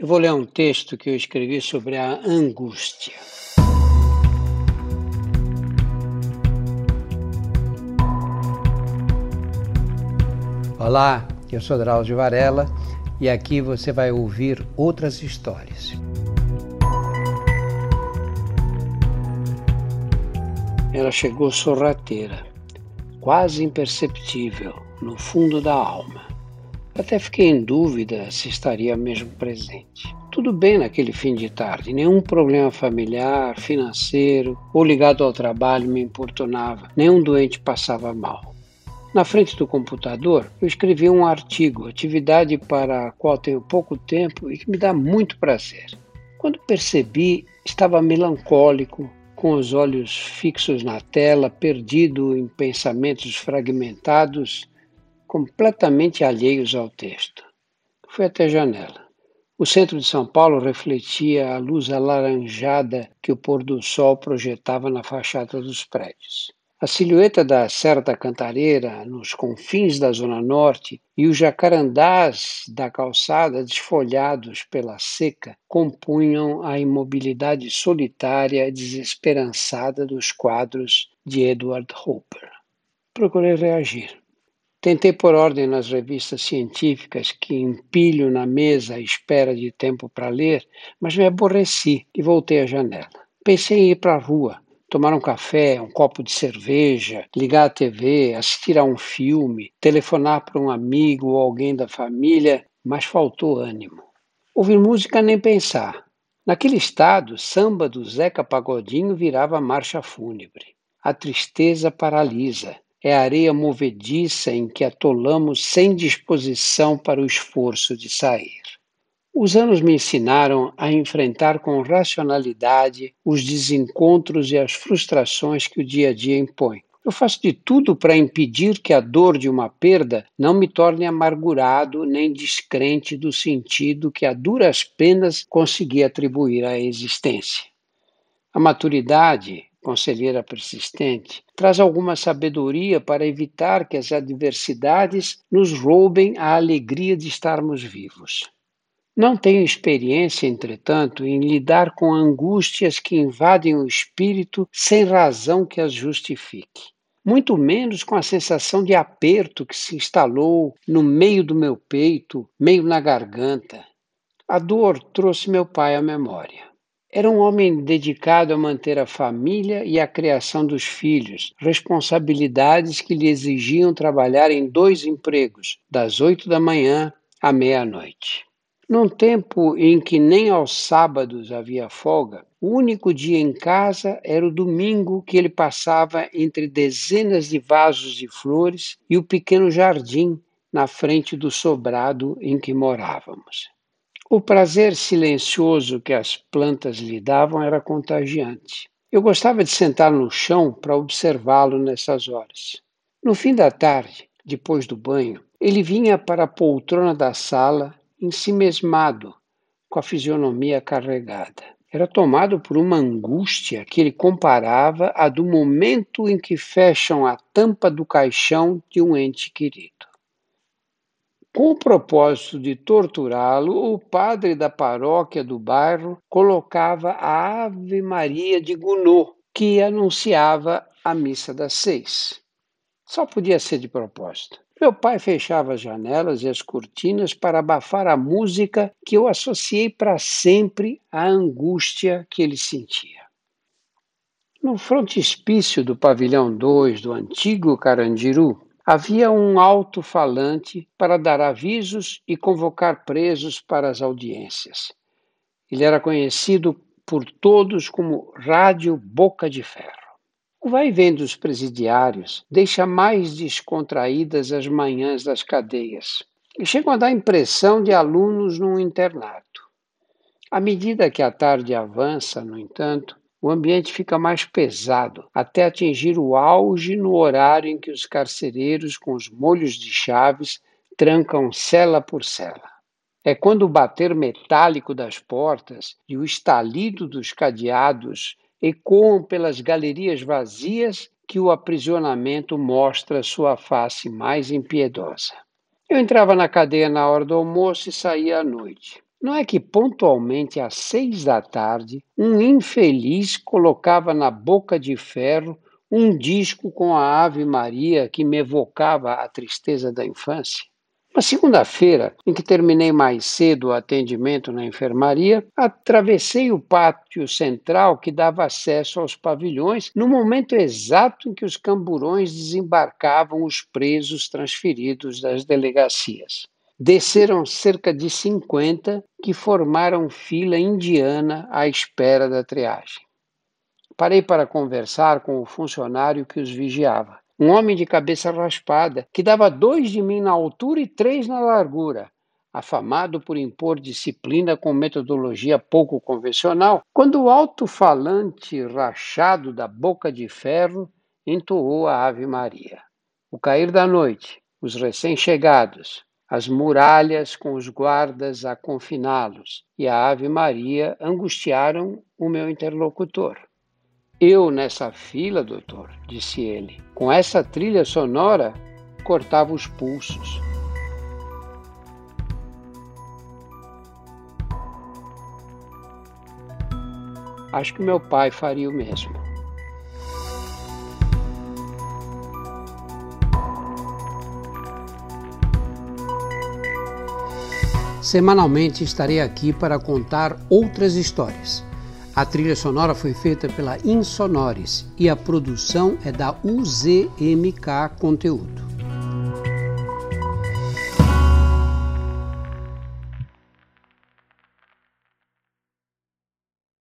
Eu vou ler um texto que eu escrevi sobre a angústia. Olá, eu sou Drauzio Varela e aqui você vai ouvir outras histórias. Ela chegou sorrateira, quase imperceptível, no fundo da alma. Até fiquei em dúvida se estaria mesmo presente. Tudo bem naquele fim de tarde, nenhum problema familiar, financeiro ou ligado ao trabalho me importunava, nenhum doente passava mal. Na frente do computador, eu escrevi um artigo, atividade para a qual tenho pouco tempo e que me dá muito prazer. Quando percebi, estava melancólico, com os olhos fixos na tela, perdido em pensamentos fragmentados, completamente alheios ao texto. Fui até a janela. O centro de São Paulo refletia a luz alaranjada que o pôr do sol projetava na fachada dos prédios. A silhueta da Serra da Cantareira, nos confins da Zona Norte, e os jacarandás da calçada, desfolhados pela seca, compunham a imobilidade solitária e desesperançada dos quadros de Edward Hopper. Procurei reagir. Tentei pôr ordem nas revistas científicas que empilho na mesa à espera de tempo para ler, mas me aborreci e voltei à janela. Pensei em ir para a rua, tomar um café, um copo de cerveja, ligar a TV, assistir a um filme, telefonar para um amigo ou alguém da família, mas faltou ânimo. Ouvir música nem pensar. Naquele estado, samba do Zeca Pagodinho virava marcha fúnebre. A tristeza paralisa. É areia movediça em que atolamos sem disposição para o esforço de sair. Os anos me ensinaram a enfrentar com racionalidade os desencontros e as frustrações que o dia a dia impõe. Eu faço de tudo para impedir que a dor de uma perda não me torne amargurado nem descrente do sentido que a duras penas consegui atribuir à existência. A maturidade, conselheira persistente, traz alguma sabedoria para evitar que as adversidades nos roubem a alegria de estarmos vivos. Não tenho experiência, entretanto, em lidar com angústias que invadem o espírito sem razão que as justifique. Muito menos com a sensação de aperto que se instalou no meio do meu peito, meio na garganta. A dor trouxe meu pai à memória. Era um homem dedicado a manter a família e a criação dos filhos, responsabilidades que lhe exigiam trabalhar em dois empregos, das oito da manhã à meia-noite. Num tempo em que nem aos sábados havia folga, o único dia em casa era o domingo que ele passava entre dezenas de vasos de flores e o pequeno jardim na frente do sobrado em que morávamos. O prazer silencioso que as plantas lhe davam era contagiante. Eu gostava de sentar no chão para observá-lo nessas horas. No fim da tarde, depois do banho, ele vinha para a poltrona da sala ensimesmado, com a fisionomia carregada. Era tomado por uma angústia que ele comparava à do momento em que fecham a tampa do caixão de um ente querido. Com o propósito de torturá-lo, o padre da paróquia do bairro colocava a Ave Maria de Gounod, que anunciava a missa das seis. Só podia ser de propósito. Meu pai fechava as janelas e as cortinas para abafar a música que eu associei para sempre à angústia que ele sentia. No frontispício do pavilhão 2 do antigo Carandiru, havia um alto-falante para dar avisos e convocar presos para as audiências. Ele era conhecido por todos como Rádio Boca de Ferro. O vai-vem dos presidiários deixa mais descontraídas as manhãs das cadeias e chegam a dar impressão de alunos num internato. À medida que a tarde avança, no entanto, o ambiente fica mais pesado, até atingir o auge no horário em que os carcereiros, com os molhos de chaves, trancam cela por cela. É quando o bater metálico das portas e o estalido dos cadeados ecoam pelas galerias vazias que o aprisionamento mostra sua face mais impiedosa. Eu entrava na cadeia na hora do almoço e saía à noite. Não é que pontualmente às seis da tarde, um infeliz colocava na boca de ferro um disco com a Ave Maria que me evocava a tristeza da infância? Na segunda-feira, em que terminei mais cedo o atendimento na enfermaria, atravessei o pátio central que dava acesso aos pavilhões no momento exato em que os camburões desembarcavam os presos transferidos das delegacias. Desceram cerca de 50 que formaram fila indiana à espera da triagem. Parei para conversar com o funcionário que os vigiava um homem de cabeça raspada, que dava dois de mim na altura e três na largura, afamado por impor disciplina com metodologia pouco convencional, quando o alto-falante rachado da boca de ferro entoou a Ave Maria. O cair da noite, os recém-chegados, as muralhas com os guardas a confiná-los e a Ave Maria angustiaram o meu interlocutor. Eu nessa fila, doutor, disse ele, com essa trilha sonora, cortava os pulsos. Acho que meu pai faria o mesmo. Semanalmente estarei aqui para contar outras histórias. A trilha sonora foi feita pela Insonores e a produção é da UZMK Conteúdo.